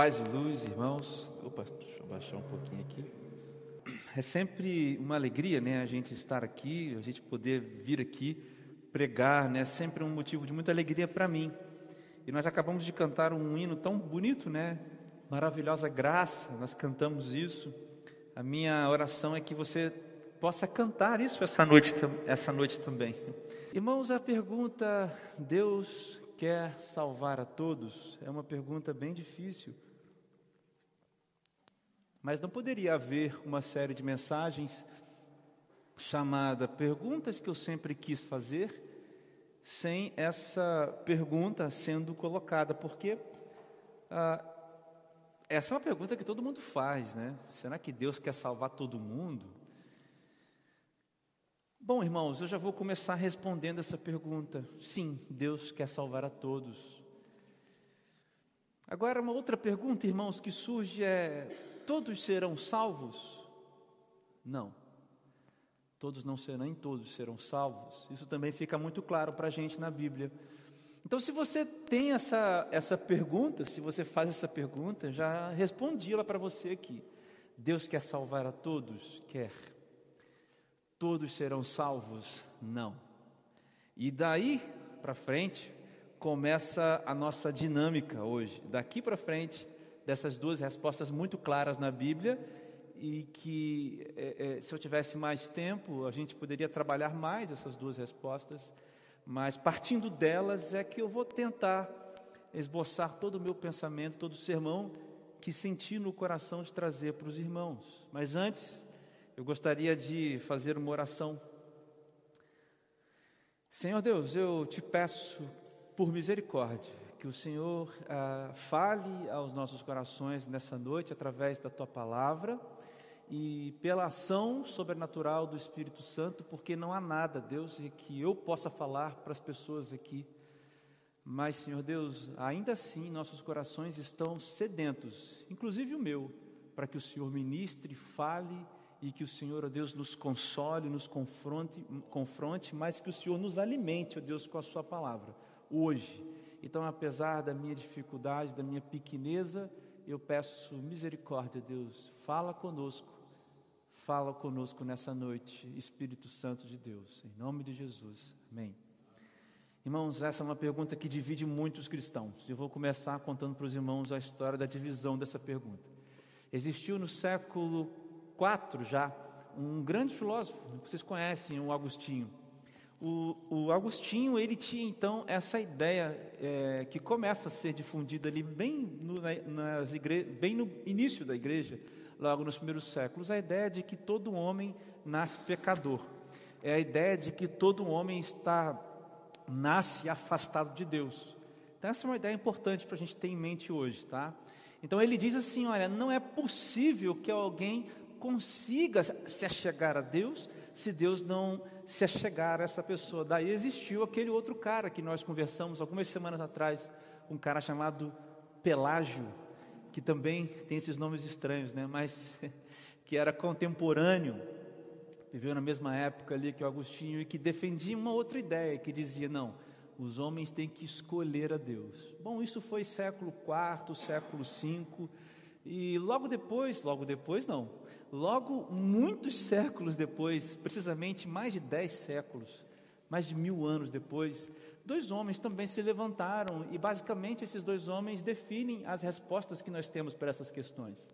Paz e luz, irmãos. Opa, deixa eu baixar um pouquinho aqui. É sempre uma alegria, né, a gente estar aqui, a gente poder vir aqui pregar, né? Sempre um motivo de muita alegria para mim. E nós acabamos de cantar um hino tão bonito, né? Maravilhosa graça. Nós cantamos isso. A minha oração é que você possa cantar isso essa noite, essa noite também. Irmãos, a pergunta Deus quer salvar a todos é uma pergunta bem difícil. Mas não poderia haver uma série de mensagens chamada Perguntas que eu sempre quis fazer sem essa pergunta sendo colocada, porque ah, essa é uma pergunta que todo mundo faz, né? Será que Deus quer salvar todo mundo? Bom, irmãos, eu já vou começar respondendo essa pergunta. Sim, Deus quer salvar a todos. Agora, uma outra pergunta, irmãos, que surge é: todos serão salvos? Não. Todos não serão, nem todos serão salvos. Isso também fica muito claro para a gente na Bíblia. Então, se você tem essa, essa pergunta, se você faz essa pergunta, já respondi ela para você aqui. Deus quer salvar a todos? Quer todos serão salvos? Não. E daí para frente começa a nossa dinâmica hoje. Daqui para frente, dessas duas respostas muito claras na Bíblia, e que é, é, se eu tivesse mais tempo, a gente poderia trabalhar mais essas duas respostas, mas partindo delas é que eu vou tentar esboçar todo o meu pensamento, todo o sermão que senti no coração de trazer para os irmãos. Mas antes, eu gostaria de fazer uma oração. Senhor Deus, eu te peço por misericórdia que o Senhor ah, fale aos nossos corações nessa noite através da tua palavra e pela ação sobrenatural do Espírito Santo, porque não há nada, Deus, que eu possa falar para as pessoas aqui. Mas, Senhor Deus, ainda assim nossos corações estão sedentos, inclusive o meu, para que o Senhor ministre, fale e que o Senhor, ó Deus, nos console, nos confronte, confronte, mas que o Senhor nos alimente, ó Deus, com a Sua palavra, hoje. Então, apesar da minha dificuldade, da minha pequeneza, eu peço misericórdia, Deus, fala conosco, fala conosco nessa noite, Espírito Santo de Deus, em nome de Jesus, amém. Irmãos, essa é uma pergunta que divide muitos cristãos. Eu vou começar contando para os irmãos a história da divisão dessa pergunta. Existiu no século 4 já, um grande filósofo, vocês conhecem o Agostinho. O, o Agostinho, ele tinha então essa ideia é, que começa a ser difundida ali bem no, nas igre... bem no início da igreja, logo nos primeiros séculos, a ideia de que todo homem nasce pecador. É a ideia de que todo homem está nasce afastado de Deus. Então essa é uma ideia importante para a gente ter em mente hoje, tá? Então ele diz assim, olha, não é possível que alguém consiga se achegar a Deus se Deus não se achegar a essa pessoa. Daí existiu aquele outro cara que nós conversamos algumas semanas atrás, um cara chamado Pelágio, que também tem esses nomes estranhos, né? Mas que era contemporâneo, viveu na mesma época ali que o Agostinho e que defendia uma outra ideia, que dizia não, os homens têm que escolher a Deus. Bom, isso foi século IV, século V, e logo depois, logo depois não, Logo, muitos séculos depois, precisamente mais de dez séculos, mais de mil anos depois, dois homens também se levantaram e, basicamente, esses dois homens definem as respostas que nós temos para essas questões.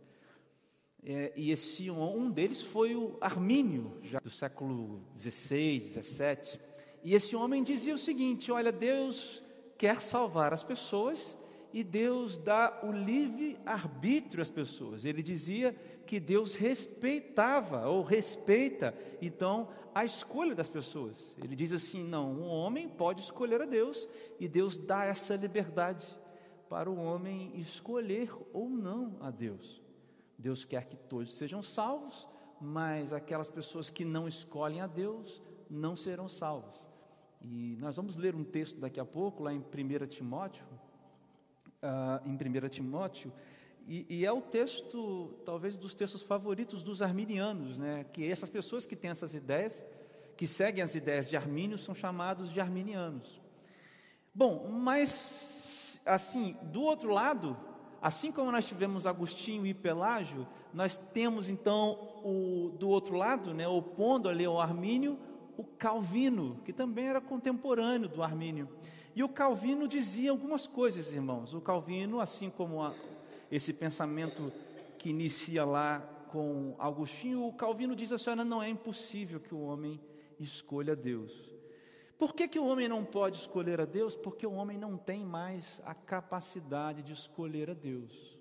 É, e esse um deles foi o Armínio, já do século XVI, XVII. E esse homem dizia o seguinte: Olha, Deus quer salvar as pessoas e Deus dá o livre arbítrio às pessoas. Ele dizia que Deus respeitava ou respeita então a escolha das pessoas. Ele diz assim: não, um homem pode escolher a Deus e Deus dá essa liberdade para o homem escolher ou não a Deus. Deus quer que todos sejam salvos, mas aquelas pessoas que não escolhem a Deus não serão salvas. E nós vamos ler um texto daqui a pouco, lá em 1 Timóteo, ah, em 1 Timóteo, e, e, é o texto, talvez, dos textos favoritos dos arminianos, né? que essas pessoas que têm essas ideias, que seguem as ideias de Armínio, são chamados de arminianos. Bom, mas, assim, do outro lado, Assim como nós tivemos Agostinho e Pelágio, nós temos então o, do outro lado, né, opondo ali ao Armínio, o Calvino, que também era contemporâneo do Armínio. E o Calvino dizia algumas coisas, irmãos. O Calvino, assim como a, esse pensamento que inicia lá com Agostinho, o Calvino diz assim: não é impossível que o homem escolha Deus. Por que, que o homem não pode escolher a Deus? Porque o homem não tem mais a capacidade de escolher a Deus.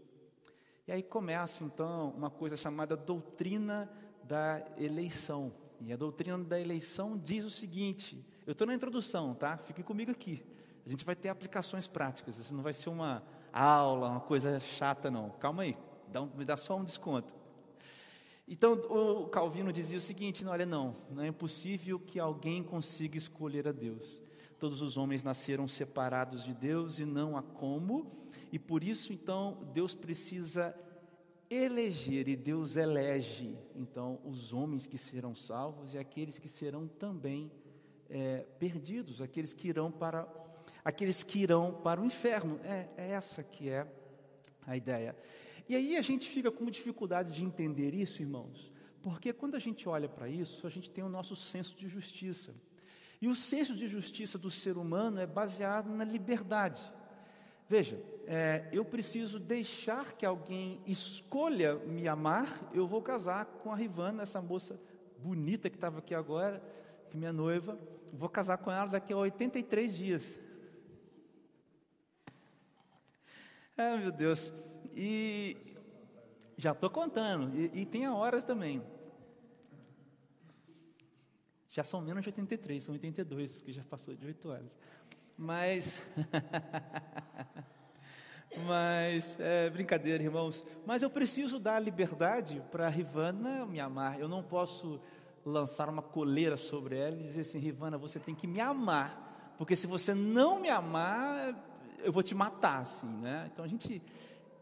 E aí começa então uma coisa chamada doutrina da eleição. E a doutrina da eleição diz o seguinte: eu estou na introdução, tá? Fique comigo aqui. A gente vai ter aplicações práticas. Isso não vai ser uma aula, uma coisa chata, não. Calma aí, dá um, me dá só um desconto. Então o Calvino dizia o seguinte: olha, não, não é impossível que alguém consiga escolher a Deus. Todos os homens nasceram separados de Deus e não há como, e por isso então Deus precisa eleger e Deus elege então os homens que serão salvos e aqueles que serão também é, perdidos, aqueles que irão para aqueles que irão para o inferno. É, é essa que é a ideia. E aí a gente fica com dificuldade de entender isso, irmãos, porque quando a gente olha para isso, a gente tem o nosso senso de justiça. E o senso de justiça do ser humano é baseado na liberdade. Veja, é, eu preciso deixar que alguém escolha me amar, eu vou casar com a Rivana, essa moça bonita que estava aqui agora, que é minha noiva, vou casar com ela daqui a 83 dias. Ah, meu Deus. E já estou contando. E, e tem a horas também. Já são menos de 83, são 82, porque já passou de 8 horas. Mas. Mas, é, brincadeira, irmãos. Mas eu preciso dar liberdade para a Rivana me amar. Eu não posso lançar uma coleira sobre ela e dizer assim: Rivana, você tem que me amar. Porque se você não me amar, eu vou te matar, assim, né? Então a gente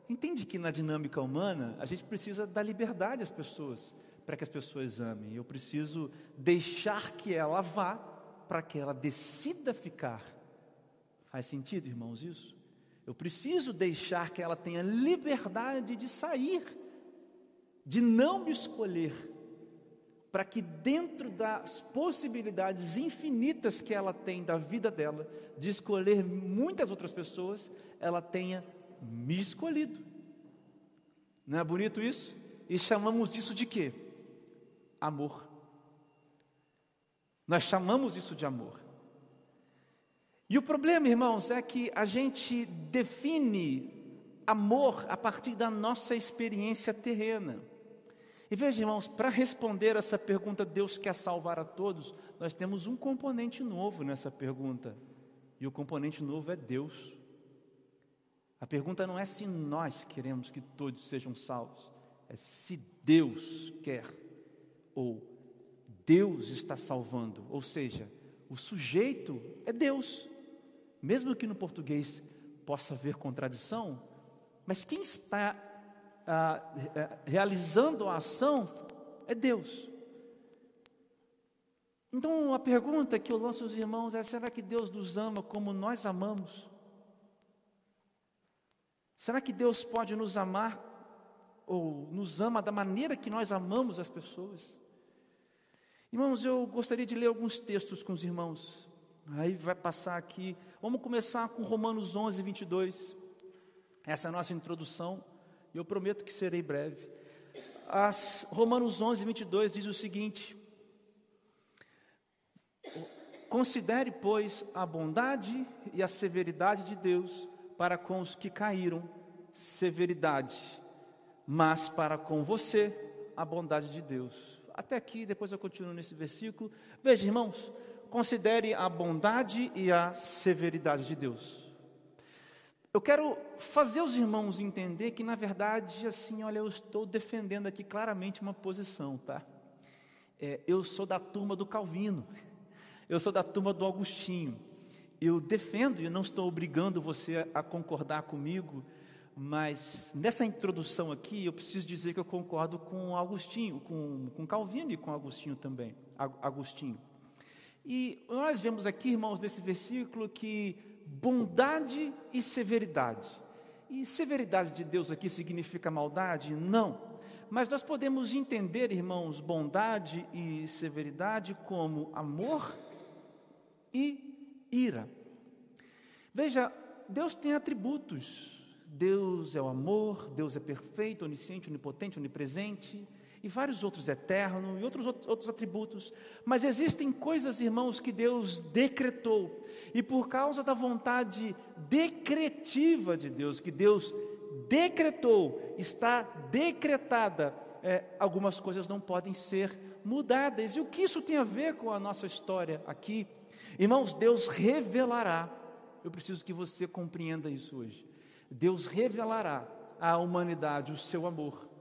entende que na dinâmica humana a gente precisa dar liberdade às pessoas para que as pessoas amem. Eu preciso deixar que ela vá para que ela decida ficar. Faz sentido, irmãos, isso? Eu preciso deixar que ela tenha liberdade de sair, de não me escolher, para que dentro das possibilidades infinitas que ela tem da vida dela, de escolher muitas outras pessoas, ela tenha me escolhido. Não é bonito isso? E chamamos isso de quê? Amor. Nós chamamos isso de amor. E o problema, irmãos, é que a gente define amor a partir da nossa experiência terrena. E veja, irmãos, para responder essa pergunta, Deus quer salvar a todos, nós temos um componente novo nessa pergunta. E o componente novo é Deus. A pergunta não é se nós queremos que todos sejam salvos, é se Deus quer ou Deus está salvando, ou seja, o sujeito é Deus. Mesmo que no português possa haver contradição, mas quem está realizando a ação é Deus. Então a pergunta que eu lanço aos irmãos é: será que Deus nos ama como nós amamos? Será que Deus pode nos amar ou nos ama da maneira que nós amamos as pessoas? Irmãos, eu gostaria de ler alguns textos com os irmãos. Aí vai passar aqui. Vamos começar com Romanos 11, 22. Essa é a nossa introdução. E eu prometo que serei breve. As, Romanos 11, 22 diz o seguinte: Considere, pois, a bondade e a severidade de Deus para com os que caíram, severidade, mas para com você, a bondade de Deus. Até aqui, depois eu continuo nesse versículo. Veja, irmãos, considere a bondade e a severidade de Deus. Eu quero fazer os irmãos entender que, na verdade, assim, olha, eu estou defendendo aqui claramente uma posição, tá? É, eu sou da turma do Calvino, eu sou da turma do Agostinho eu defendo e não estou obrigando você a concordar comigo, mas nessa introdução aqui eu preciso dizer que eu concordo com Agostinho, com, com Calvino e com Agostinho também. Agostinho. E nós vemos aqui, irmãos, nesse versículo que bondade e severidade. E severidade de Deus aqui significa maldade? Não. Mas nós podemos entender, irmãos, bondade e severidade como amor e ira. Veja, Deus tem atributos. Deus é o amor, Deus é perfeito, onisciente, onipotente, onipresente e vários outros eternos e outros, outros atributos. Mas existem coisas, irmãos, que Deus decretou, e por causa da vontade decretiva de Deus, que Deus decretou, está decretada, é, algumas coisas não podem ser mudadas. E o que isso tem a ver com a nossa história aqui? Irmãos, Deus revelará, eu preciso que você compreenda isso hoje. Deus revelará à humanidade o seu amor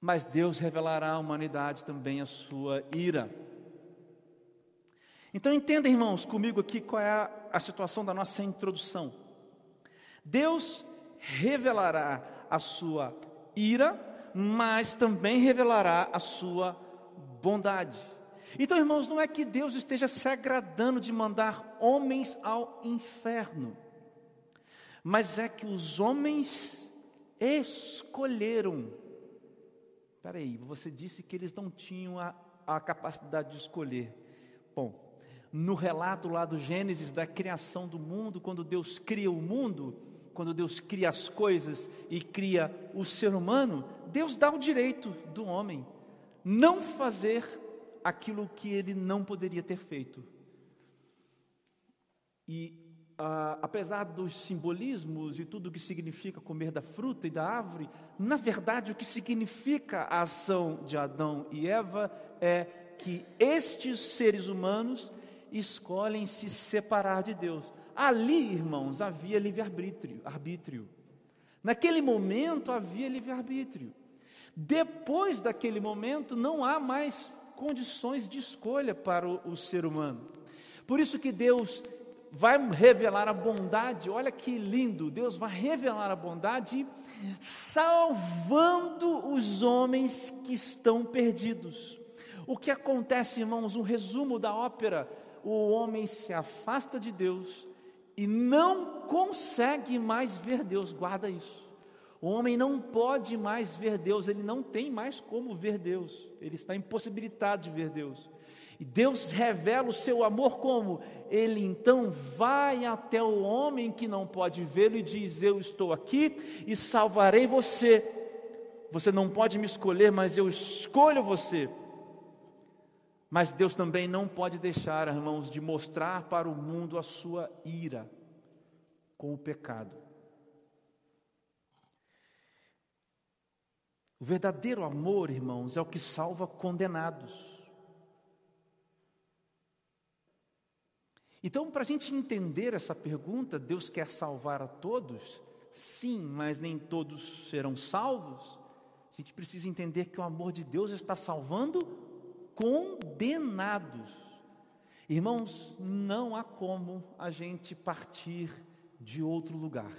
mas Deus revelará à humanidade também a sua ira. Então entenda, irmãos, comigo aqui qual é a, a situação da nossa introdução. Deus revelará a sua ira, mas também revelará a sua bondade. Então, irmãos, não é que Deus esteja se agradando de mandar homens ao inferno, mas é que os homens escolheram Espera aí, você disse que eles não tinham a, a capacidade de escolher. Bom, no relato lá do Gênesis, da criação do mundo, quando Deus cria o mundo, quando Deus cria as coisas e cria o ser humano, Deus dá o direito do homem não fazer aquilo que ele não poderia ter feito. E ah, apesar dos simbolismos e tudo o que significa comer da fruta e da árvore, na verdade o que significa a ação de Adão e Eva é que estes seres humanos escolhem se separar de Deus. Ali, irmãos, havia livre-arbítrio. Arbítrio. Naquele momento havia livre-arbítrio. Depois daquele momento não há mais condições de escolha para o, o ser humano. Por isso que Deus vai revelar a bondade, olha que lindo, Deus vai revelar a bondade, salvando os homens que estão perdidos. O que acontece, irmãos, um resumo da ópera: o homem se afasta de Deus e não consegue mais ver Deus, guarda isso. O homem não pode mais ver Deus, ele não tem mais como ver Deus, ele está impossibilitado de ver Deus. E Deus revela o seu amor como? Ele então vai até o homem que não pode vê-lo e diz: Eu estou aqui e salvarei você. Você não pode me escolher, mas eu escolho você. Mas Deus também não pode deixar, irmãos, de mostrar para o mundo a sua ira com o pecado. O verdadeiro amor, irmãos, é o que salva condenados. Então, para a gente entender essa pergunta, Deus quer salvar a todos? Sim, mas nem todos serão salvos. A gente precisa entender que o amor de Deus está salvando condenados. Irmãos, não há como a gente partir de outro lugar.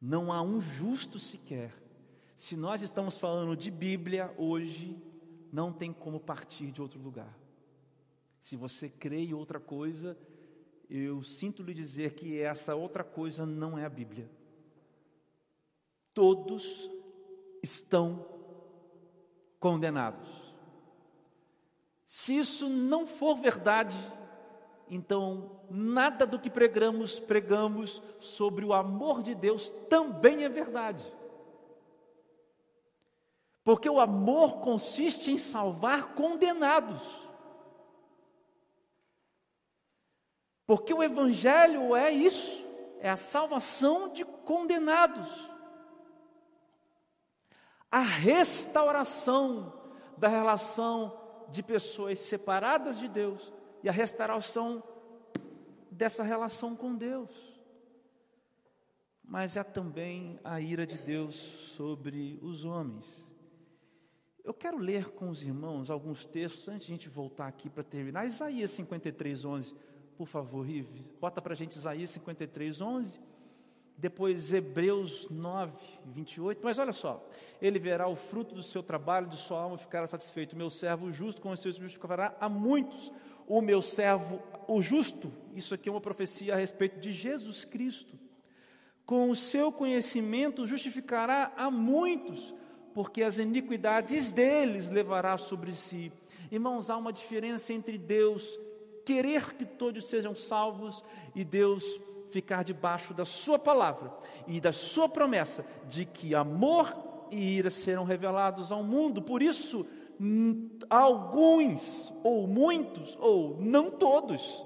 Não há um justo sequer. Se nós estamos falando de Bíblia hoje, não tem como partir de outro lugar. Se você crê em outra coisa, eu sinto lhe dizer que essa outra coisa não é a Bíblia. Todos estão condenados. Se isso não for verdade, então nada do que pregamos, pregamos sobre o amor de Deus também é verdade. Porque o amor consiste em salvar condenados. Porque o Evangelho é isso, é a salvação de condenados, a restauração da relação de pessoas separadas de Deus e a restauração dessa relação com Deus. Mas é também a ira de Deus sobre os homens. Eu quero ler com os irmãos alguns textos antes de a gente voltar aqui para terminar. Isaías 53, 11 por favor, Rive. Bota para a gente Isaías 53, 11. Depois Hebreus 9, 28. Mas olha só. Ele verá o fruto do seu trabalho, de sua alma ficará satisfeito. Meu servo justo com os seus justificará a muitos. o meu servo, o justo. Isso aqui é uma profecia a respeito de Jesus Cristo. Com o seu conhecimento justificará a muitos, porque as iniquidades deles levará sobre si. Irmãos, há uma diferença entre Deus querer que todos sejam salvos e Deus ficar debaixo da Sua palavra e da Sua promessa de que amor e ira serão revelados ao mundo. Por isso, alguns, ou muitos, ou não todos,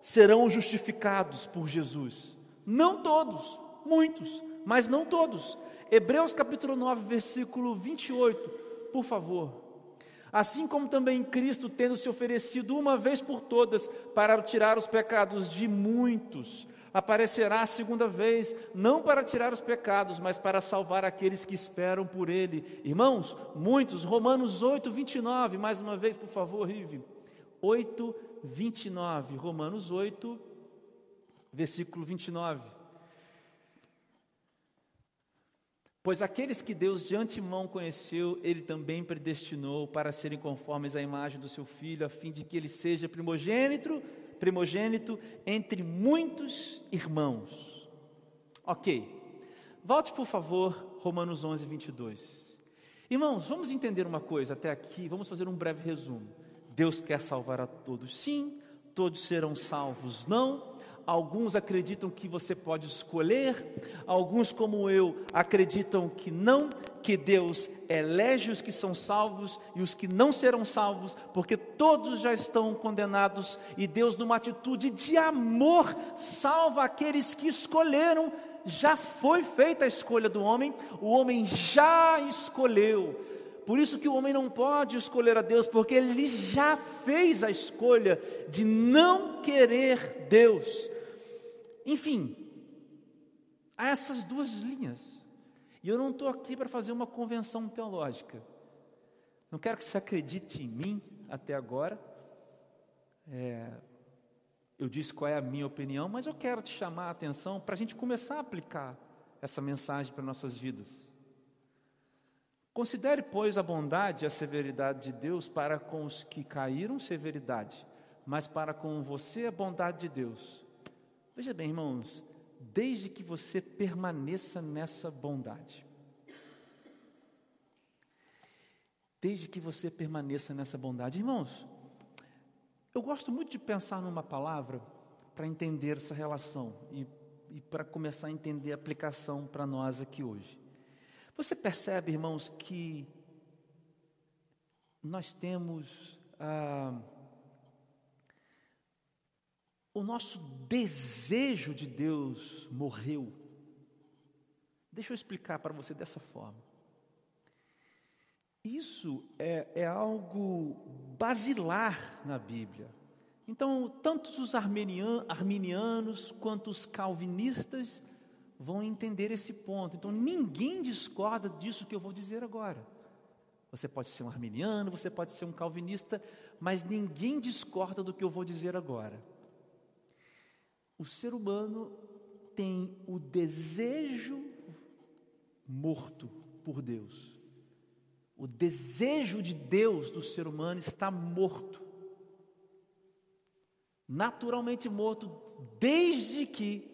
serão justificados por Jesus. Não todos, muitos, mas não todos. Hebreus capítulo 9, versículo 28, por favor. Assim como também Cristo, tendo se oferecido uma vez por todas para tirar os pecados de muitos, aparecerá a segunda vez, não para tirar os pecados, mas para salvar aqueles que esperam por Ele. Irmãos, muitos, Romanos 8, 29, mais uma vez, por favor, Rive. 8, 29, Romanos 8, versículo 29. Pois aqueles que Deus de antemão conheceu, Ele também predestinou para serem conformes à imagem do seu Filho, a fim de que Ele seja primogênito primogênito entre muitos irmãos. Ok, volte por favor, Romanos 11, 22. Irmãos, vamos entender uma coisa até aqui, vamos fazer um breve resumo. Deus quer salvar a todos, sim, todos serão salvos, não alguns acreditam que você pode escolher, alguns, como eu, acreditam que não, que Deus elege os que são salvos e os que não serão salvos, porque todos já estão condenados e Deus, numa atitude de amor, salva aqueles que escolheram. Já foi feita a escolha do homem, o homem já escolheu. Por isso que o homem não pode escolher a Deus, porque ele já fez a escolha de não querer Deus. Enfim, há essas duas linhas. E eu não estou aqui para fazer uma convenção teológica. Não quero que você acredite em mim até agora. É, eu disse qual é a minha opinião, mas eu quero te chamar a atenção para a gente começar a aplicar essa mensagem para nossas vidas. Considere, pois, a bondade e a severidade de Deus para com os que caíram, severidade, mas para com você, a bondade de Deus Veja bem, irmãos, desde que você permaneça nessa bondade. Desde que você permaneça nessa bondade. Irmãos, eu gosto muito de pensar numa palavra para entender essa relação e, e para começar a entender a aplicação para nós aqui hoje. Você percebe, irmãos, que nós temos. Ah, o nosso desejo de Deus morreu. Deixa eu explicar para você dessa forma. Isso é, é algo basilar na Bíblia. Então, tanto os arminianos quanto os calvinistas vão entender esse ponto. Então, ninguém discorda disso que eu vou dizer agora. Você pode ser um arminiano, você pode ser um calvinista, mas ninguém discorda do que eu vou dizer agora. O ser humano tem o desejo morto por Deus. O desejo de Deus do ser humano está morto. Naturalmente morto, desde que,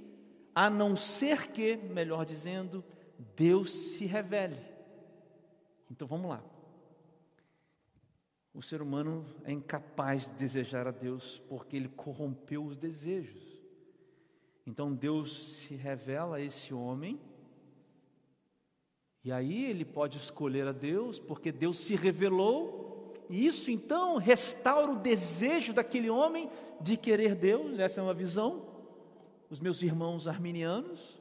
a não ser que, melhor dizendo, Deus se revele. Então vamos lá. O ser humano é incapaz de desejar a Deus porque ele corrompeu os desejos. Então Deus se revela a esse homem, e aí ele pode escolher a Deus, porque Deus se revelou, e isso então restaura o desejo daquele homem de querer Deus, essa é uma visão. Os meus irmãos arminianos,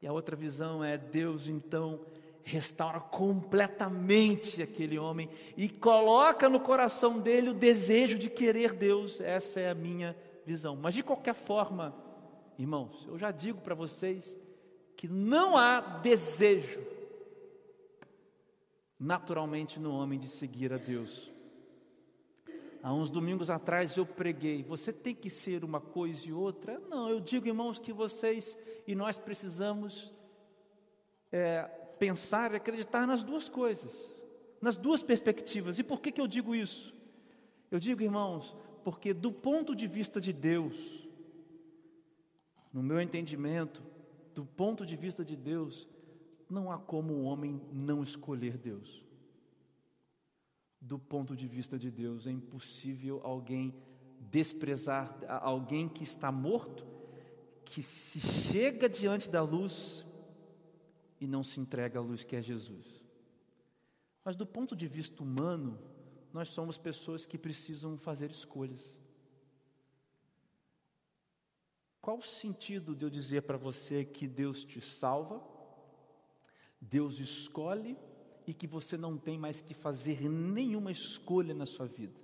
e a outra visão é Deus então restaura completamente aquele homem e coloca no coração dele o desejo de querer Deus. Essa é a minha visão. Mas de qualquer forma, Irmãos, eu já digo para vocês que não há desejo naturalmente no homem de seguir a Deus. Há uns domingos atrás eu preguei, você tem que ser uma coisa e outra. Não, eu digo, irmãos, que vocês e nós precisamos é, pensar e acreditar nas duas coisas, nas duas perspectivas. E por que, que eu digo isso? Eu digo, irmãos, porque do ponto de vista de Deus, no meu entendimento, do ponto de vista de Deus, não há como o homem não escolher Deus. Do ponto de vista de Deus, é impossível alguém desprezar alguém que está morto, que se chega diante da luz e não se entrega à luz que é Jesus. Mas do ponto de vista humano, nós somos pessoas que precisam fazer escolhas. Qual o sentido de eu dizer para você que Deus te salva, Deus escolhe e que você não tem mais que fazer nenhuma escolha na sua vida?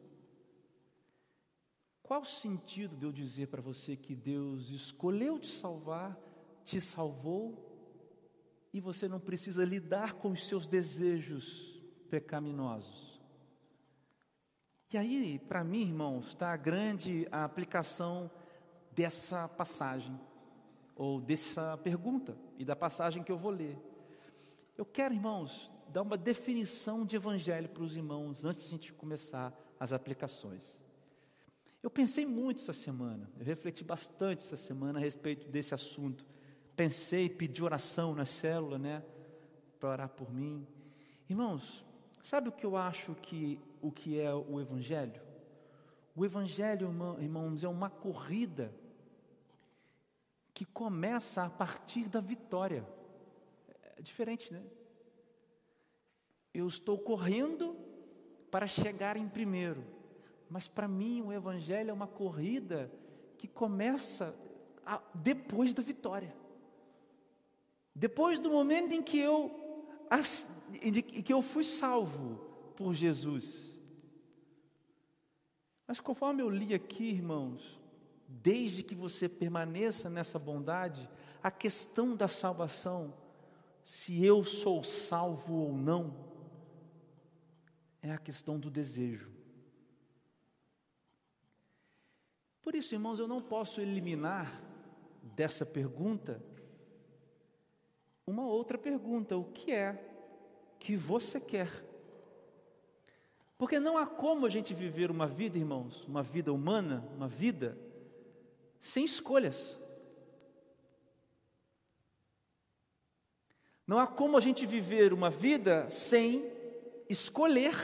Qual o sentido de eu dizer para você que Deus escolheu te salvar, te salvou e você não precisa lidar com os seus desejos pecaminosos? E aí, para mim, irmãos, está a grande aplicação dessa passagem, ou dessa pergunta, e da passagem que eu vou ler. Eu quero, irmãos, dar uma definição de evangelho para os irmãos, antes de a gente começar as aplicações. Eu pensei muito essa semana, eu refleti bastante essa semana a respeito desse assunto. Pensei, pedi oração na célula, né, para orar por mim. Irmãos, sabe o que eu acho que o que é o evangelho? O evangelho, irmãos, é uma corrida que começa a partir da vitória. É diferente, né? Eu estou correndo para chegar em primeiro, mas para mim o Evangelho é uma corrida que começa a, depois da vitória. Depois do momento em que eu, em que eu fui salvo por Jesus. Mas conforme eu li aqui, irmãos, desde que você permaneça nessa bondade, a questão da salvação, se eu sou salvo ou não, é a questão do desejo. Por isso, irmãos, eu não posso eliminar dessa pergunta uma outra pergunta: o que é que você quer? Porque não há como a gente viver uma vida, irmãos, uma vida humana, uma vida sem escolhas. Não há como a gente viver uma vida sem escolher.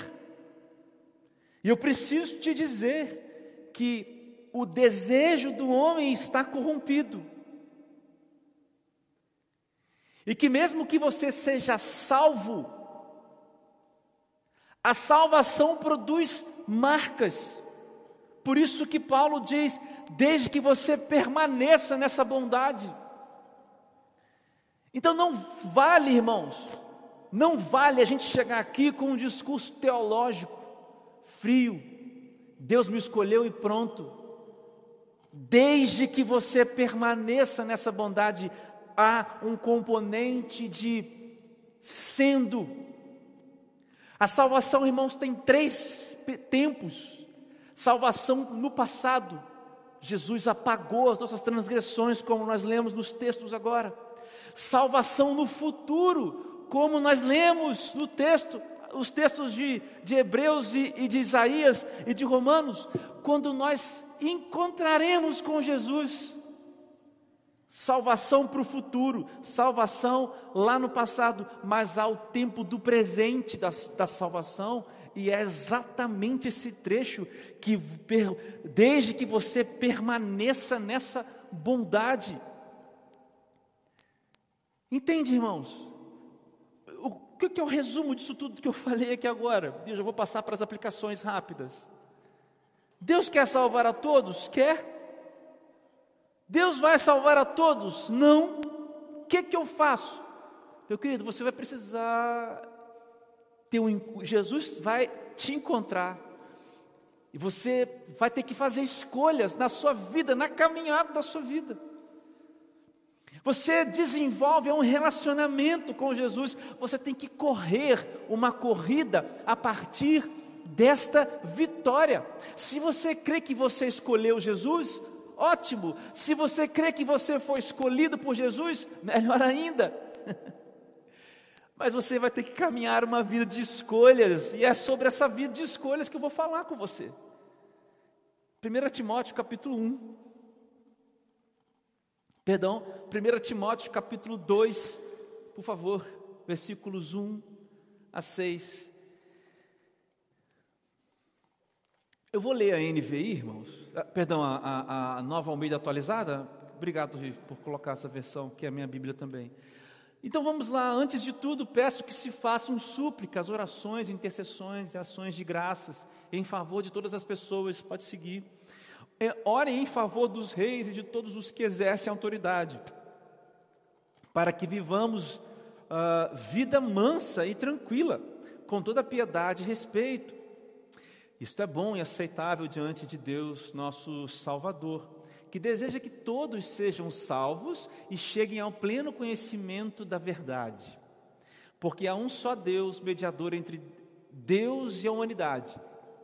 E eu preciso te dizer que o desejo do homem está corrompido. E que mesmo que você seja salvo, a salvação produz marcas. Por isso que Paulo diz: desde que você permaneça nessa bondade. Então não vale, irmãos, não vale a gente chegar aqui com um discurso teológico, frio, Deus me escolheu e pronto. Desde que você permaneça nessa bondade, há um componente de sendo. A salvação, irmãos, tem três tempos Salvação no passado, Jesus apagou as nossas transgressões, como nós lemos nos textos agora. Salvação no futuro, como nós lemos no texto, os textos de, de Hebreus e, e de Isaías e de Romanos, quando nós encontraremos com Jesus. Salvação para o futuro, salvação lá no passado, mas ao tempo do presente da, da salvação, e é exatamente esse trecho que, desde que você permaneça nessa bondade. Entende, irmãos? O que é o resumo disso tudo que eu falei aqui agora? Eu já vou passar para as aplicações rápidas. Deus quer salvar a todos? Quer. Deus vai salvar a todos? Não. O que, que eu faço? Meu querido, você vai precisar ter um, Jesus vai te encontrar. E você vai ter que fazer escolhas na sua vida, na caminhada da sua vida. Você desenvolve um relacionamento com Jesus, você tem que correr uma corrida a partir desta vitória. Se você crê que você escolheu Jesus, ótimo. Se você crê que você foi escolhido por Jesus, melhor ainda. Mas você vai ter que caminhar uma vida de escolhas, e é sobre essa vida de escolhas que eu vou falar com você. 1 Timóteo capítulo 1. Perdão, 1 Timóteo capítulo 2, por favor, versículos 1 a 6. Eu vou ler a NVI, irmãos, ah, perdão, a, a, a nova Almeida atualizada. Obrigado, Riff, por colocar essa versão, que é a minha Bíblia também. Então vamos lá, antes de tudo, peço que se façam súplicas, orações, intercessões e ações de graças em favor de todas as pessoas, pode seguir. É, orem em favor dos reis e de todos os que exercem autoridade, para que vivamos uh, vida mansa e tranquila, com toda piedade e respeito. Isto é bom e aceitável diante de Deus, nosso Salvador que deseja que todos sejam salvos e cheguem ao pleno conhecimento da verdade. Porque há um só Deus, mediador entre Deus e a humanidade,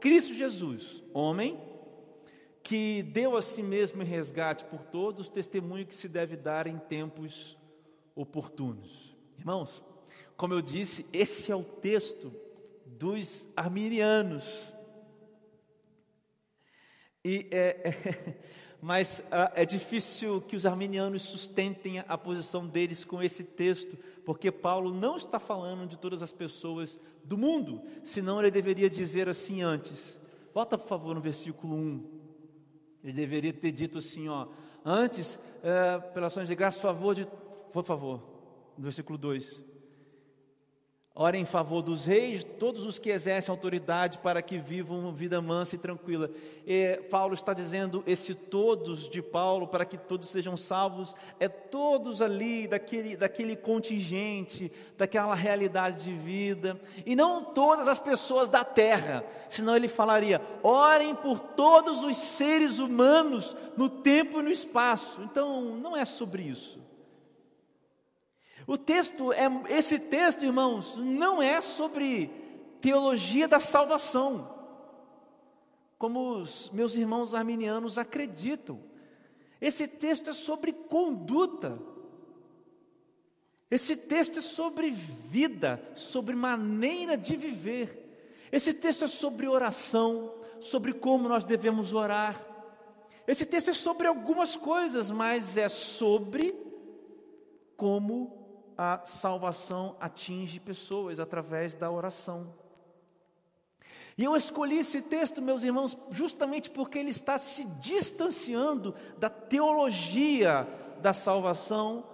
Cristo Jesus, homem, que deu a si mesmo em resgate por todos, testemunho que se deve dar em tempos oportunos. Irmãos, como eu disse, esse é o texto dos arminianos. E é, é mas ah, é difícil que os arminianos sustentem a posição deles com esse texto, porque Paulo não está falando de todas as pessoas do mundo, senão ele deveria dizer assim antes. Volta, por favor, no versículo 1. Ele deveria ter dito assim, ó, antes, é, pela ação de graça, favor de, por favor, no versículo 2 Ora em favor dos reis, todos os que exercem autoridade para que vivam uma vida mansa e tranquila. E Paulo está dizendo esse todos de Paulo para que todos sejam salvos, é todos ali daquele, daquele contingente, daquela realidade de vida, e não todas as pessoas da terra, senão ele falaria: orem por todos os seres humanos no tempo e no espaço. Então não é sobre isso. O texto é esse texto, irmãos, não é sobre teologia da salvação, como os meus irmãos arminianos acreditam. Esse texto é sobre conduta. Esse texto é sobre vida, sobre maneira de viver. Esse texto é sobre oração, sobre como nós devemos orar. Esse texto é sobre algumas coisas, mas é sobre como a salvação atinge pessoas através da oração. E eu escolhi esse texto, meus irmãos, justamente porque ele está se distanciando da teologia da salvação,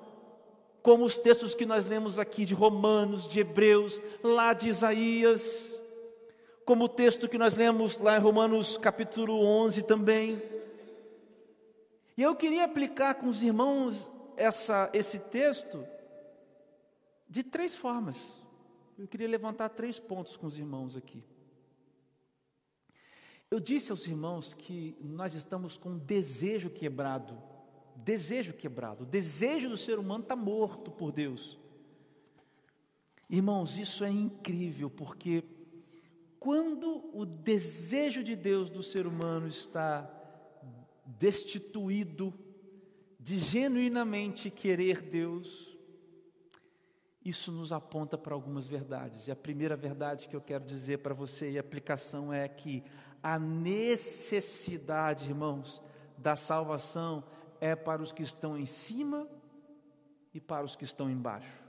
como os textos que nós lemos aqui de Romanos, de Hebreus, lá de Isaías, como o texto que nós lemos lá em Romanos capítulo 11 também. E eu queria aplicar com os irmãos essa, esse texto de três formas. Eu queria levantar três pontos com os irmãos aqui. Eu disse aos irmãos que nós estamos com um desejo quebrado. Desejo quebrado. O desejo do ser humano está morto por Deus. Irmãos, isso é incrível, porque quando o desejo de Deus do ser humano está destituído de genuinamente querer Deus, isso nos aponta para algumas verdades. E a primeira verdade que eu quero dizer para você e aplicação é que a necessidade, irmãos, da salvação é para os que estão em cima e para os que estão embaixo.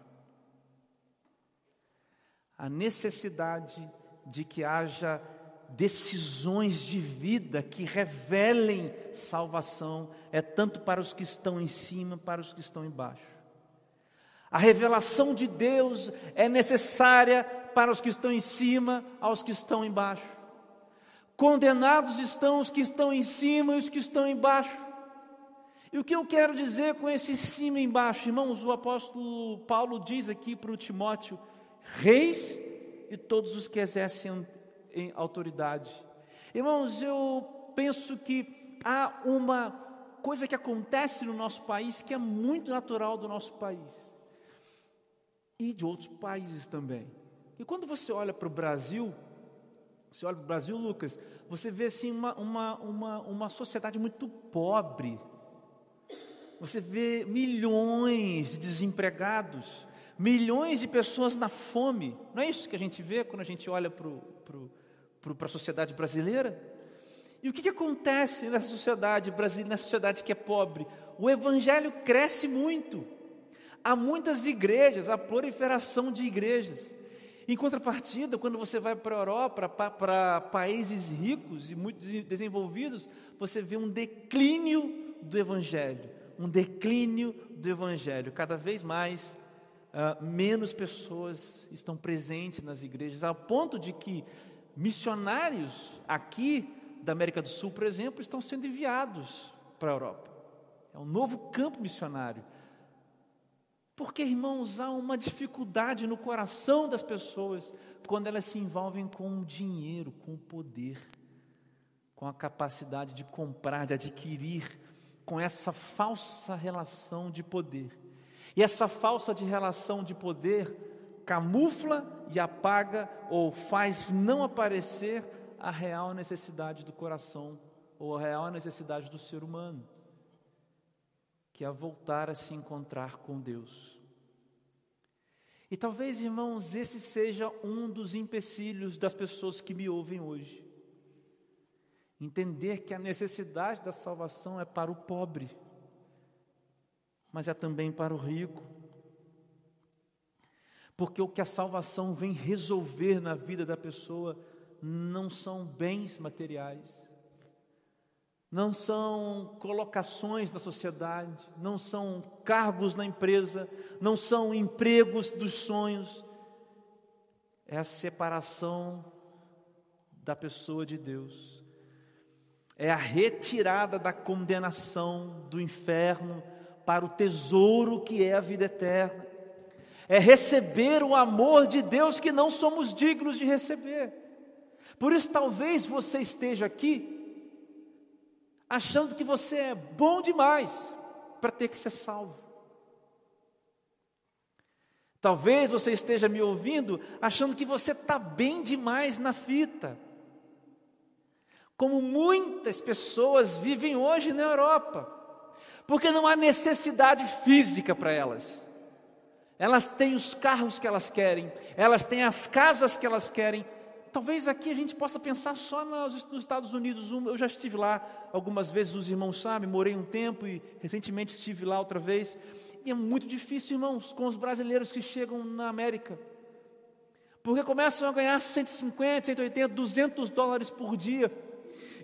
A necessidade de que haja decisões de vida que revelem salvação é tanto para os que estão em cima, para os que estão embaixo. A revelação de Deus é necessária para os que estão em cima, aos que estão embaixo. Condenados estão os que estão em cima e os que estão embaixo. E o que eu quero dizer com esse cima e embaixo, irmãos? O apóstolo Paulo diz aqui para o Timóteo: reis e todos os que exercem em autoridade. Irmãos, eu penso que há uma coisa que acontece no nosso país que é muito natural do nosso país e de outros países também. E quando você olha para o Brasil, você olha para o Brasil, Lucas, você vê assim uma, uma, uma, uma sociedade muito pobre. Você vê milhões de desempregados, milhões de pessoas na fome. Não é isso que a gente vê quando a gente olha para a sociedade brasileira? E o que, que acontece nessa sociedade nessa sociedade que é pobre? O evangelho cresce muito. Há muitas igrejas, há proliferação de igrejas. Em contrapartida, quando você vai para a Europa, para países ricos e muito desenvolvidos, você vê um declínio do Evangelho, um declínio do Evangelho. Cada vez mais, uh, menos pessoas estão presentes nas igrejas, ao ponto de que missionários aqui da América do Sul, por exemplo, estão sendo enviados para a Europa. É um novo campo missionário. Porque, irmãos, há uma dificuldade no coração das pessoas quando elas se envolvem com o dinheiro, com o poder, com a capacidade de comprar, de adquirir, com essa falsa relação de poder. E essa falsa de relação de poder camufla e apaga ou faz não aparecer a real necessidade do coração ou a real necessidade do ser humano que é voltar a se encontrar com Deus. E talvez, irmãos, esse seja um dos empecilhos das pessoas que me ouvem hoje. Entender que a necessidade da salvação é para o pobre, mas é também para o rico. Porque o que a salvação vem resolver na vida da pessoa não são bens materiais, não são colocações na sociedade, não são cargos na empresa, não são empregos dos sonhos, é a separação da pessoa de Deus, é a retirada da condenação do inferno para o tesouro que é a vida eterna, é receber o amor de Deus que não somos dignos de receber. Por isso, talvez você esteja aqui achando que você é bom demais para ter que ser salvo. Talvez você esteja me ouvindo achando que você está bem demais na fita. Como muitas pessoas vivem hoje na Europa, porque não há necessidade física para elas. Elas têm os carros que elas querem, elas têm as casas que elas querem, Talvez aqui a gente possa pensar só nos, Estados Unidos. Eu já estive lá algumas vezes, os irmãos sabem, morei um tempo e recentemente estive lá outra vez. E é muito difícil, irmãos, com os brasileiros que chegam na América. Porque começam a ganhar 150, 180, 200 dólares por dia.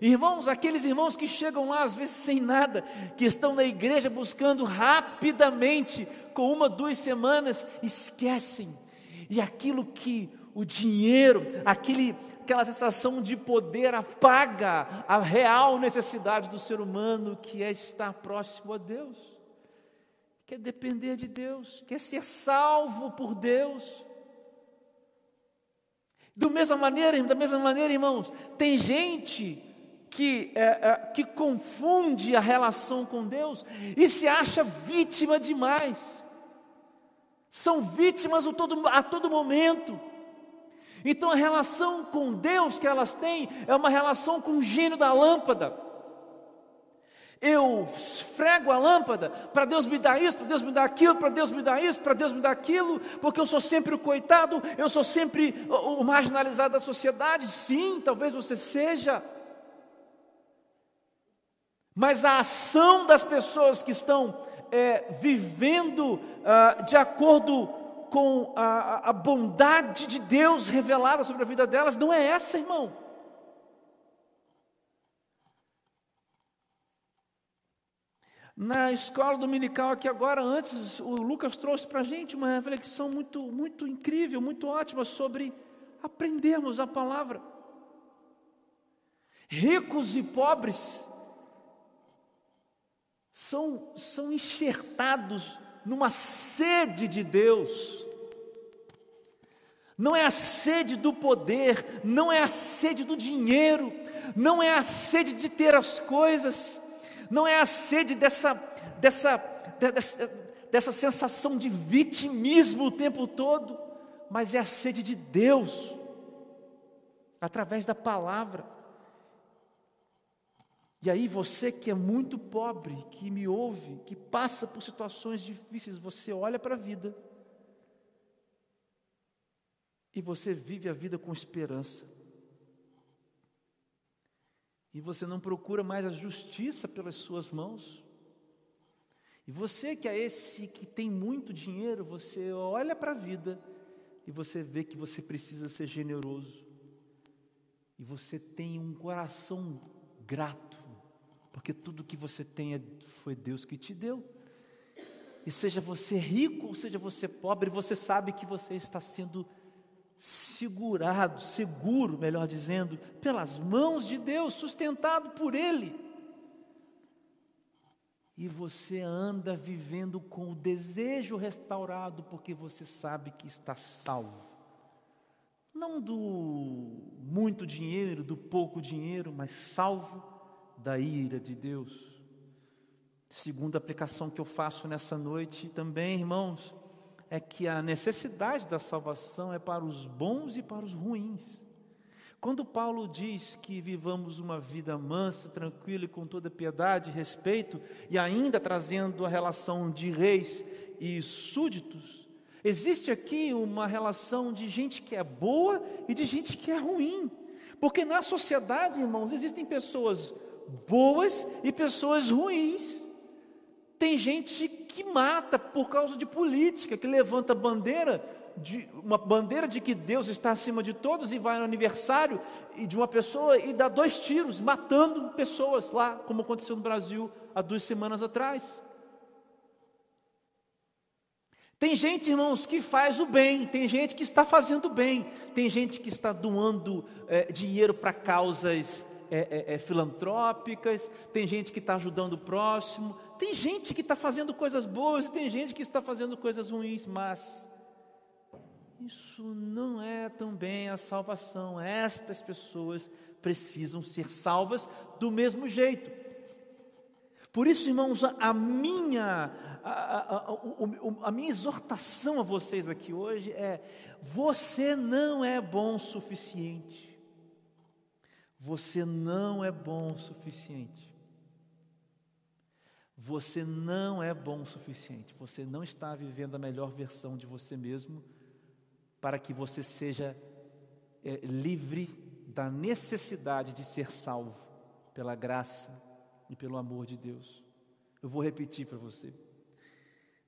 Irmãos, aqueles irmãos que chegam lá às vezes sem nada, que estão na igreja buscando rapidamente, com uma, duas semanas, esquecem. E aquilo que o dinheiro, aquele, aquela sensação de poder apaga a real necessidade do ser humano, que é estar próximo a Deus, quer depender de Deus, quer ser salvo por Deus. Do mesma maneira, da mesma maneira, irmãos, tem gente que, é, é, que confunde a relação com Deus e se acha vítima demais. São vítimas a todo, a todo momento. Então a relação com Deus que elas têm é uma relação com o gênio da lâmpada. Eu esfrego a lâmpada para Deus me dar isso, para Deus me dar aquilo, para Deus me dar isso, para Deus me dar aquilo, porque eu sou sempre o coitado, eu sou sempre o marginalizado da sociedade. Sim, talvez você seja. Mas a ação das pessoas que estão é, vivendo ah, de acordo com a, a bondade de Deus revelada sobre a vida delas, não é essa, irmão. Na escola dominical aqui agora, antes, o Lucas trouxe para a gente uma reflexão muito, muito incrível, muito ótima sobre aprendermos a palavra. Ricos e pobres são, são enxertados numa sede de Deus. Não é a sede do poder, não é a sede do dinheiro, não é a sede de ter as coisas, não é a sede dessa, dessa, dessa, dessa sensação de vitimismo o tempo todo, mas é a sede de Deus, através da palavra. E aí você que é muito pobre, que me ouve, que passa por situações difíceis, você olha para a vida e você vive a vida com esperança. e você não procura mais a justiça pelas suas mãos. E você que é esse que tem muito dinheiro, você olha para a vida e você vê que você precisa ser generoso. E você tem um coração grato, porque tudo que você tem é, foi Deus que te deu. E seja você rico ou seja você pobre, você sabe que você está sendo segurado, seguro, melhor dizendo, pelas mãos de Deus, sustentado por Ele. E você anda vivendo com o desejo restaurado, porque você sabe que está salvo. Não do muito dinheiro, do pouco dinheiro, mas salvo da ira de Deus. Segunda aplicação que eu faço nessa noite também, irmãos, é que a necessidade da salvação é para os bons e para os ruins. Quando Paulo diz que vivamos uma vida mansa, tranquila e com toda piedade e respeito, e ainda trazendo a relação de reis e súditos, existe aqui uma relação de gente que é boa e de gente que é ruim. Porque na sociedade, irmãos, existem pessoas boas e pessoas ruins. Tem gente que mata por causa de política, que levanta bandeira de uma bandeira de que Deus está acima de todos e vai no aniversário de uma pessoa e dá dois tiros, matando pessoas lá, como aconteceu no Brasil há duas semanas atrás. Tem gente, irmãos, que faz o bem, tem gente que está fazendo bem, tem gente que está doando é, dinheiro para causas é, é, filantrópicas, tem gente que está ajudando o próximo, tem gente que está fazendo coisas boas e tem gente que está fazendo coisas ruins, mas isso não é também a salvação. Estas pessoas precisam ser salvas do mesmo jeito. Por isso, irmãos, a minha, a, a, a, minha exortação a vocês aqui hoje é: você não é bom o suficiente. Você não é bom o suficiente. Você não é bom o suficiente, você não está vivendo a melhor versão de você mesmo para que você seja é, livre da necessidade de ser salvo pela graça e pelo amor de Deus. Eu vou repetir para você.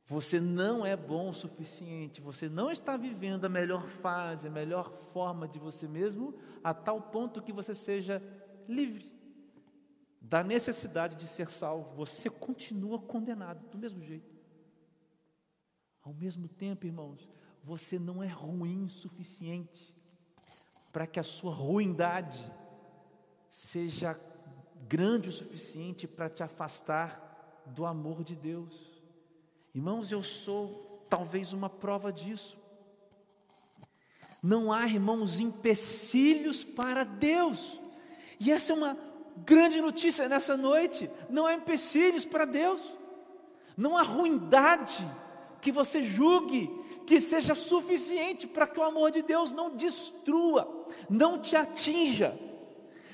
Você não é bom o suficiente, você não está vivendo a melhor fase, a melhor forma de você mesmo, a tal ponto que você seja livre da necessidade de ser salvo, você continua condenado do mesmo jeito. Ao mesmo tempo, irmãos, você não é ruim o suficiente para que a sua ruindade seja grande o suficiente para te afastar do amor de Deus. Irmãos, eu sou talvez uma prova disso. Não há, irmãos, empecilhos para Deus. E essa é uma grande notícia nessa noite: não há empecilhos para Deus, não há ruindade que você julgue que seja suficiente para que o amor de Deus não destrua, não te atinja.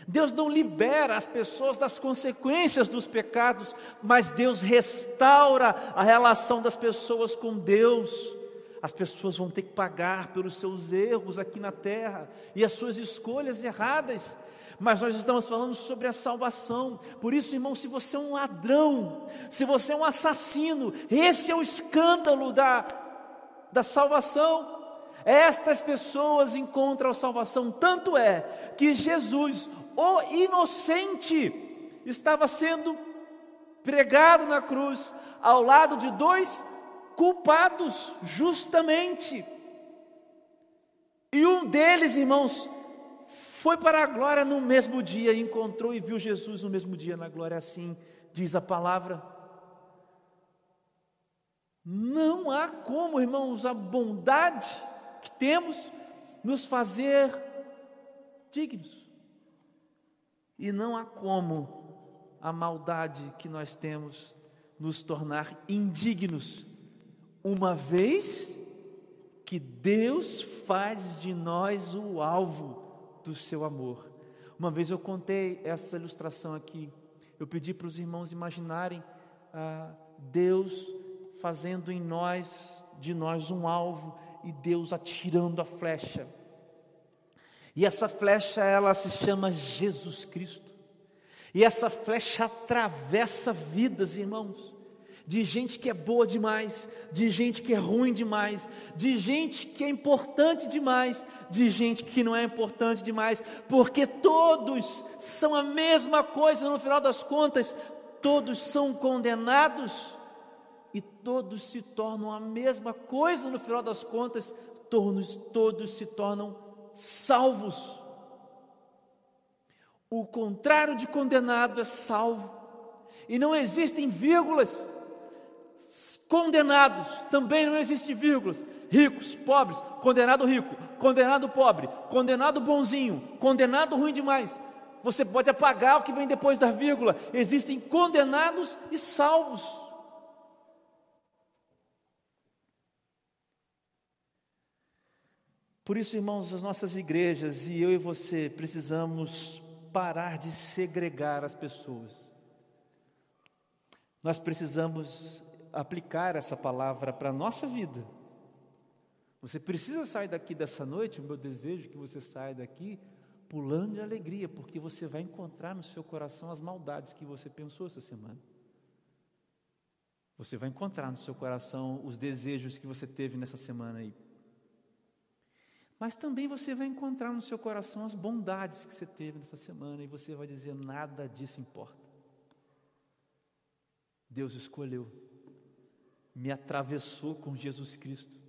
Deus não libera as pessoas das consequências dos pecados, mas Deus restaura a relação das pessoas com Deus. As pessoas vão ter que pagar pelos seus erros aqui na terra e as suas escolhas erradas, mas nós estamos falando sobre a salvação. Por isso, irmão, se você é um ladrão, se você é um assassino, esse é o escândalo da, da salvação. Estas pessoas encontram a salvação, tanto é que Jesus, o inocente, estava sendo pregado na cruz ao lado de dois culpados, justamente. E um deles, irmãos, foi para a glória no mesmo dia, encontrou e viu Jesus no mesmo dia na glória, assim diz a palavra. Não há como, irmãos, a bondade que temos nos fazer dignos. E não há como a maldade que nós temos nos tornar indignos, uma vez que Deus faz de nós o alvo do seu amor. Uma vez eu contei essa ilustração aqui. Eu pedi para os irmãos imaginarem ah, Deus fazendo em nós, de nós, um alvo e Deus atirando a flecha. E essa flecha, ela se chama Jesus Cristo. E essa flecha atravessa vidas, irmãos de gente que é boa demais, de gente que é ruim demais, de gente que é importante demais, de gente que não é importante demais, porque todos são a mesma coisa no final das contas, todos são condenados e todos se tornam a mesma coisa no final das contas, todos, todos se tornam salvos. O contrário de condenado é salvo. E não existem vírgulas condenados, também não existe vírgulas, ricos, pobres, condenado rico, condenado pobre, condenado bonzinho, condenado ruim demais. Você pode apagar o que vem depois da vírgula. Existem condenados e salvos. Por isso, irmãos, as nossas igrejas e eu e você precisamos parar de segregar as pessoas. Nós precisamos aplicar essa palavra para a nossa vida. Você precisa sair daqui dessa noite, o meu desejo é que você saia daqui pulando de alegria, porque você vai encontrar no seu coração as maldades que você pensou essa semana. Você vai encontrar no seu coração os desejos que você teve nessa semana aí. Mas também você vai encontrar no seu coração as bondades que você teve nessa semana e você vai dizer: nada disso importa. Deus escolheu me atravessou com Jesus Cristo.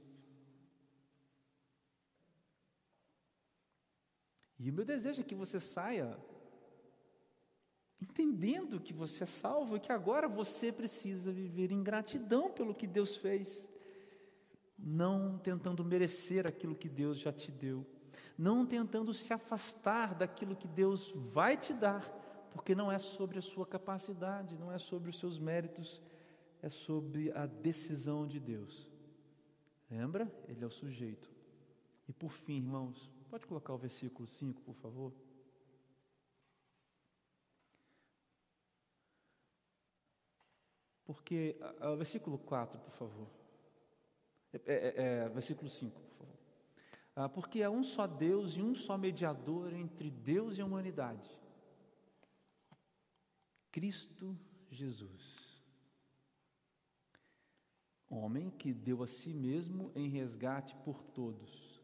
E o meu desejo é que você saia entendendo que você é salvo e que agora você precisa viver em gratidão pelo que Deus fez, não tentando merecer aquilo que Deus já te deu, não tentando se afastar daquilo que Deus vai te dar, porque não é sobre a sua capacidade, não é sobre os seus méritos, é sobre a decisão de Deus. Lembra? Ele é o sujeito. E por fim, irmãos, pode colocar o versículo 5, por favor? Porque, o versículo 4, por favor. É, é, é, versículo 5, por favor. Ah, porque há um só Deus e um só mediador entre Deus e a humanidade. Cristo Jesus homem que deu a si mesmo em resgate por todos.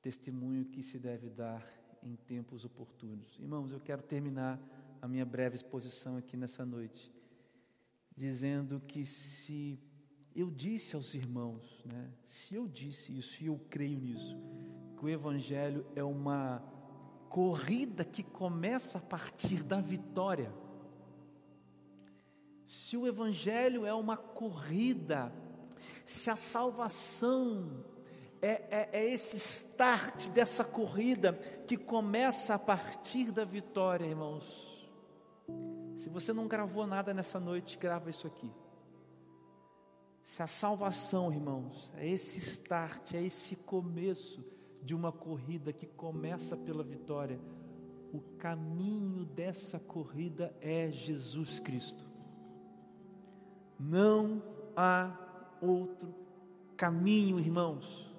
Testemunho que se deve dar em tempos oportunos. Irmãos, eu quero terminar a minha breve exposição aqui nessa noite, dizendo que se eu disse aos irmãos, né, se eu disse isso e eu creio nisso, que o Evangelho é uma corrida que começa a partir da vitória, se o Evangelho é uma corrida, se a salvação é, é, é, esse start dessa corrida que começa a partir da vitória, irmãos. Se você não gravou nada nessa noite, grava isso aqui. Se a salvação, irmãos, é esse start, é esse começo de uma corrida que começa pela vitória, o caminho dessa corrida é Jesus Cristo. Não há outro caminho, irmãos.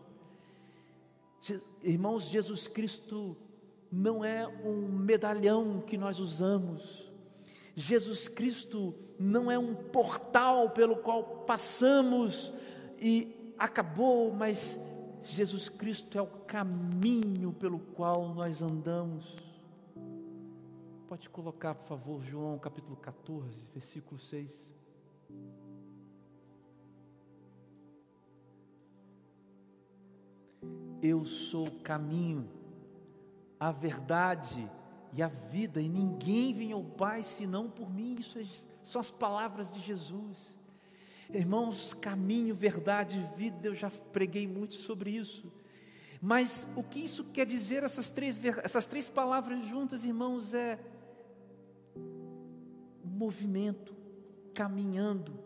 Irmãos, Jesus Cristo não é um medalhão que nós usamos. Jesus Cristo não é um portal pelo qual passamos e acabou, mas Jesus Cristo é o caminho pelo qual nós andamos. Pode colocar, por favor, João capítulo 14, versículo 6. Eu sou o caminho, a verdade e a vida, e ninguém vem ao Pai senão por mim. Isso é são as palavras de Jesus. Irmãos, caminho, verdade e vida, eu já preguei muito sobre isso. Mas o que isso quer dizer, essas três, essas três palavras juntas, irmãos, é movimento, caminhando,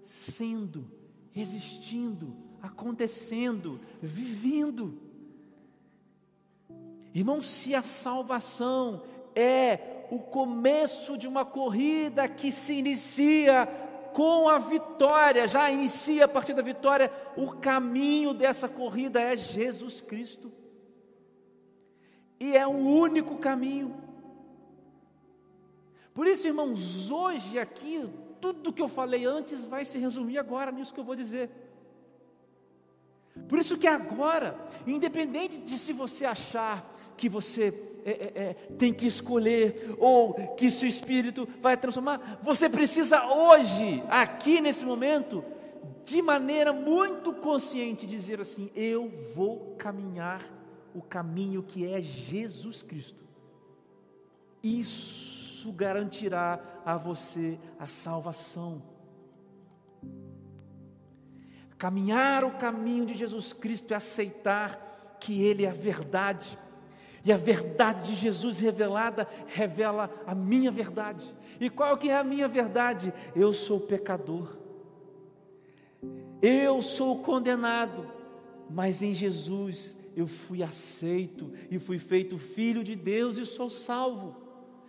sendo, existindo, acontecendo, vivendo. Irmão, se a salvação é o começo de uma corrida que se inicia com a vitória, já inicia a partir da vitória, o caminho dessa corrida é Jesus Cristo. E é o único caminho. Por isso, irmãos, hoje aqui, tudo que eu falei antes vai se resumir agora nisso que eu vou dizer. Por isso que agora, independente de se você achar que você é, é, é, tem que escolher, ou que seu espírito vai transformar, você precisa hoje, aqui nesse momento, de maneira muito consciente, dizer assim: Eu vou caminhar o caminho que é Jesus Cristo. Isso garantirá a você a salvação. Caminhar o caminho de Jesus Cristo é aceitar que Ele é a verdade. E a verdade de Jesus revelada revela a minha verdade. E qual que é a minha verdade? Eu sou pecador. Eu sou condenado, mas em Jesus eu fui aceito e fui feito filho de Deus e sou salvo.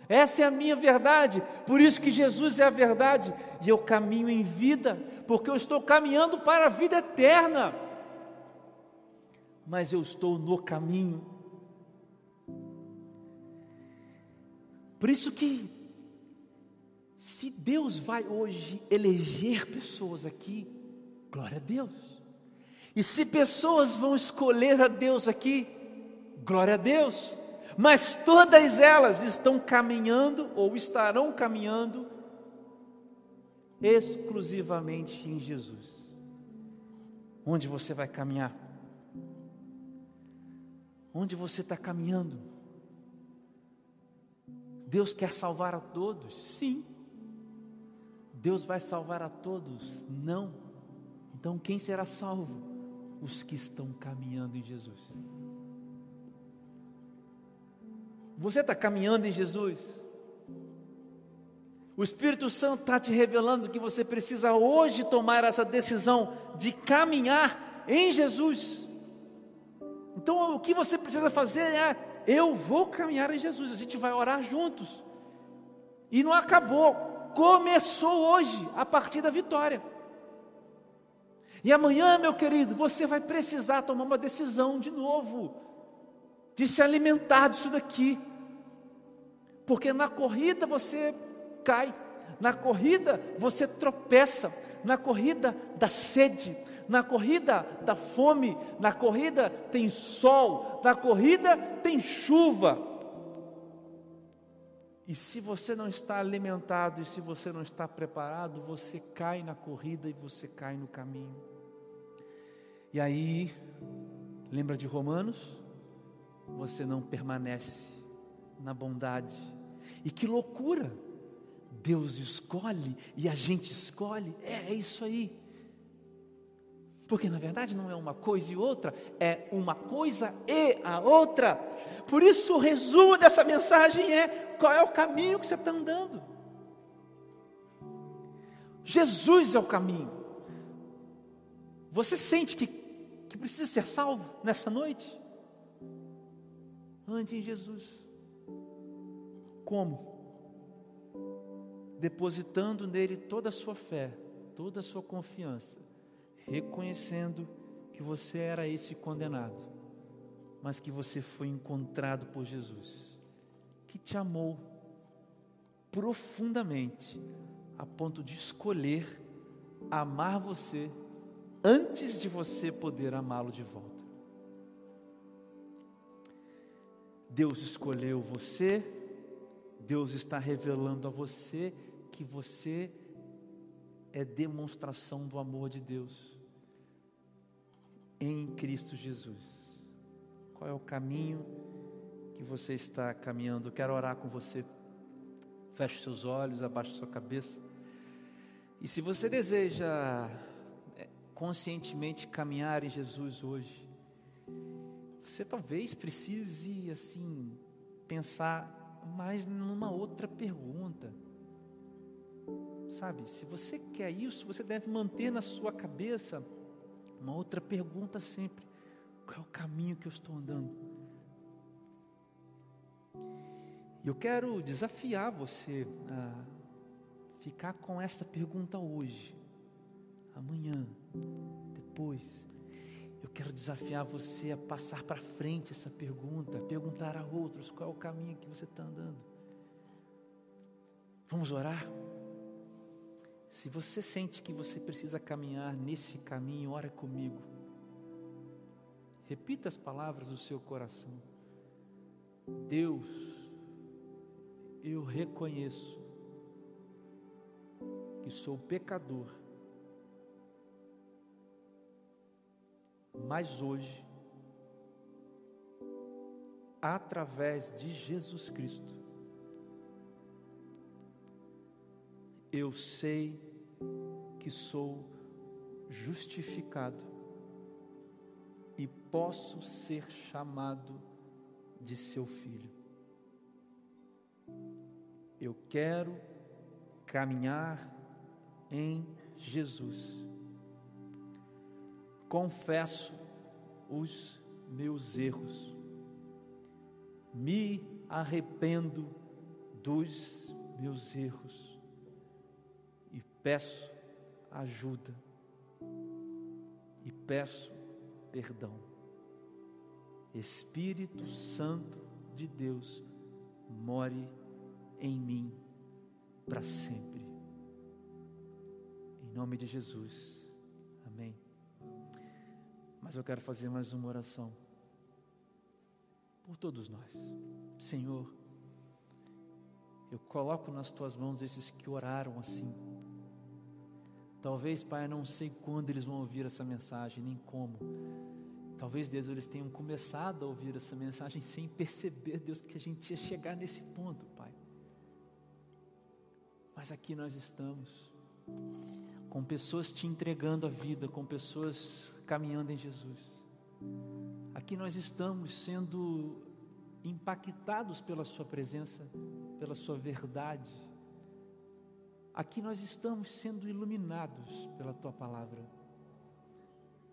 Essa é a minha verdade, por isso que Jesus é a verdade, e eu caminho em vida, porque eu estou caminhando para a vida eterna. Mas eu estou no caminho. Por isso que se Deus vai hoje eleger pessoas aqui, glória a Deus. E se pessoas vão escolher a Deus aqui, glória a Deus. Mas todas elas estão caminhando ou estarão caminhando exclusivamente em Jesus. Onde você vai caminhar? Onde você está caminhando? Deus quer salvar a todos? Sim. Deus vai salvar a todos? Não. Então quem será salvo? os que estão caminhando em Jesus. Você está caminhando em Jesus? O Espírito Santo está te revelando que você precisa hoje tomar essa decisão de caminhar em Jesus. Então o que você precisa fazer é: eu vou caminhar em Jesus, a gente vai orar juntos. E não acabou, começou hoje, a partir da vitória. E amanhã, meu querido, você vai precisar tomar uma decisão de novo, de se alimentar disso daqui. Porque na corrida você cai, na corrida você tropeça, na corrida da sede, na corrida da fome, na corrida tem sol, na corrida tem chuva. E se você não está alimentado e se você não está preparado, você cai na corrida e você cai no caminho. E aí, lembra de Romanos? Você não permanece na bondade. E que loucura! Deus escolhe e a gente escolhe. É, é isso aí. Porque na verdade não é uma coisa e outra, é uma coisa e a outra. Por isso o resumo dessa mensagem é: qual é o caminho que você está andando? Jesus é o caminho. Você sente que que precisa ser salvo nessa noite? Ande em Jesus. Como? Depositando nele toda a sua fé, toda a sua confiança, reconhecendo que você era esse condenado, mas que você foi encontrado por Jesus, que te amou profundamente, a ponto de escolher amar você antes de você poder amá-lo de volta. Deus escolheu você, Deus está revelando a você que você é demonstração do amor de Deus em Cristo Jesus. Qual é o caminho que você está caminhando? quero orar com você. Feche seus olhos, abaixe sua cabeça. E se você deseja conscientemente caminhar em Jesus hoje, você talvez precise assim pensar mais numa outra pergunta. Sabe, se você quer isso, você deve manter na sua cabeça uma outra pergunta sempre: qual é o caminho que eu estou andando? E eu quero desafiar você a ficar com essa pergunta hoje, amanhã, depois. Eu quero desafiar você a passar para frente essa pergunta, perguntar a outros qual é o caminho que você está andando. Vamos orar? Se você sente que você precisa caminhar nesse caminho, ora comigo. Repita as palavras do seu coração. Deus, eu reconheço que sou pecador, mas hoje, através de Jesus Cristo, eu sei que sou justificado e posso ser chamado de seu filho. Eu quero caminhar em Jesus. Confesso os meus erros, me arrependo dos meus erros peço ajuda e peço perdão. Espírito Santo de Deus, more em mim para sempre. Em nome de Jesus. Amém. Mas eu quero fazer mais uma oração por todos nós. Senhor, eu coloco nas tuas mãos esses que oraram assim Talvez, Pai, eu não sei quando eles vão ouvir essa mensagem, nem como. Talvez, Deus, eles tenham começado a ouvir essa mensagem sem perceber, Deus, que a gente ia chegar nesse ponto, Pai. Mas aqui nós estamos, com pessoas te entregando a vida, com pessoas caminhando em Jesus. Aqui nós estamos sendo impactados pela Sua presença, pela Sua verdade Aqui nós estamos sendo iluminados pela tua palavra.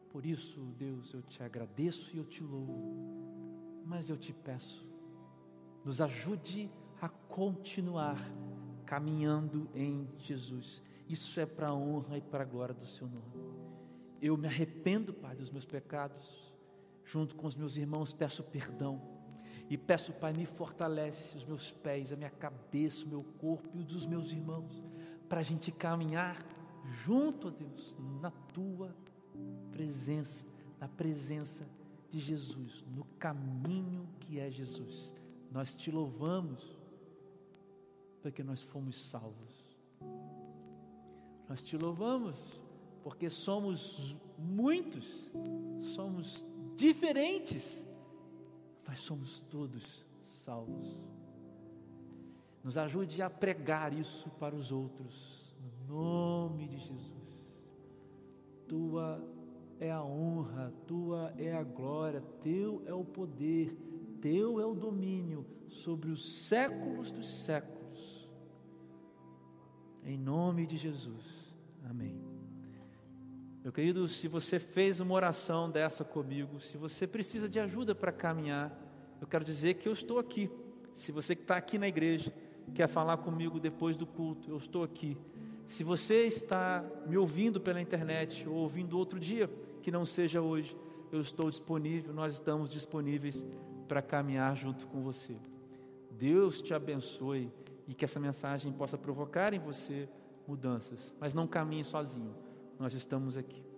Por isso, Deus, eu te agradeço e eu te louvo, mas eu te peço, nos ajude a continuar caminhando em Jesus. Isso é para a honra e para a glória do Seu nome. Eu me arrependo, Pai, dos meus pecados, junto com os meus irmãos, peço perdão. E peço, Pai, me fortalece os meus pés, a minha cabeça, o meu corpo e os dos meus irmãos para a gente caminhar junto a Deus, na tua presença, na presença de Jesus, no caminho que é Jesus. Nós te louvamos porque nós fomos salvos. Nós te louvamos porque somos muitos, somos diferentes, mas somos todos salvos. Nos ajude a pregar isso para os outros, no nome de Jesus. Tua é a honra, tua é a glória, teu é o poder, teu é o domínio sobre os séculos dos séculos. Em nome de Jesus. Amém. Meu querido, se você fez uma oração dessa comigo, se você precisa de ajuda para caminhar, eu quero dizer que eu estou aqui. Se você está aqui na igreja, quer falar comigo depois do culto, eu estou aqui. Se você está me ouvindo pela internet ou ouvindo outro dia, que não seja hoje, eu estou disponível, nós estamos disponíveis para caminhar junto com você. Deus te abençoe e que essa mensagem possa provocar em você mudanças, mas não caminhe sozinho, nós estamos aqui.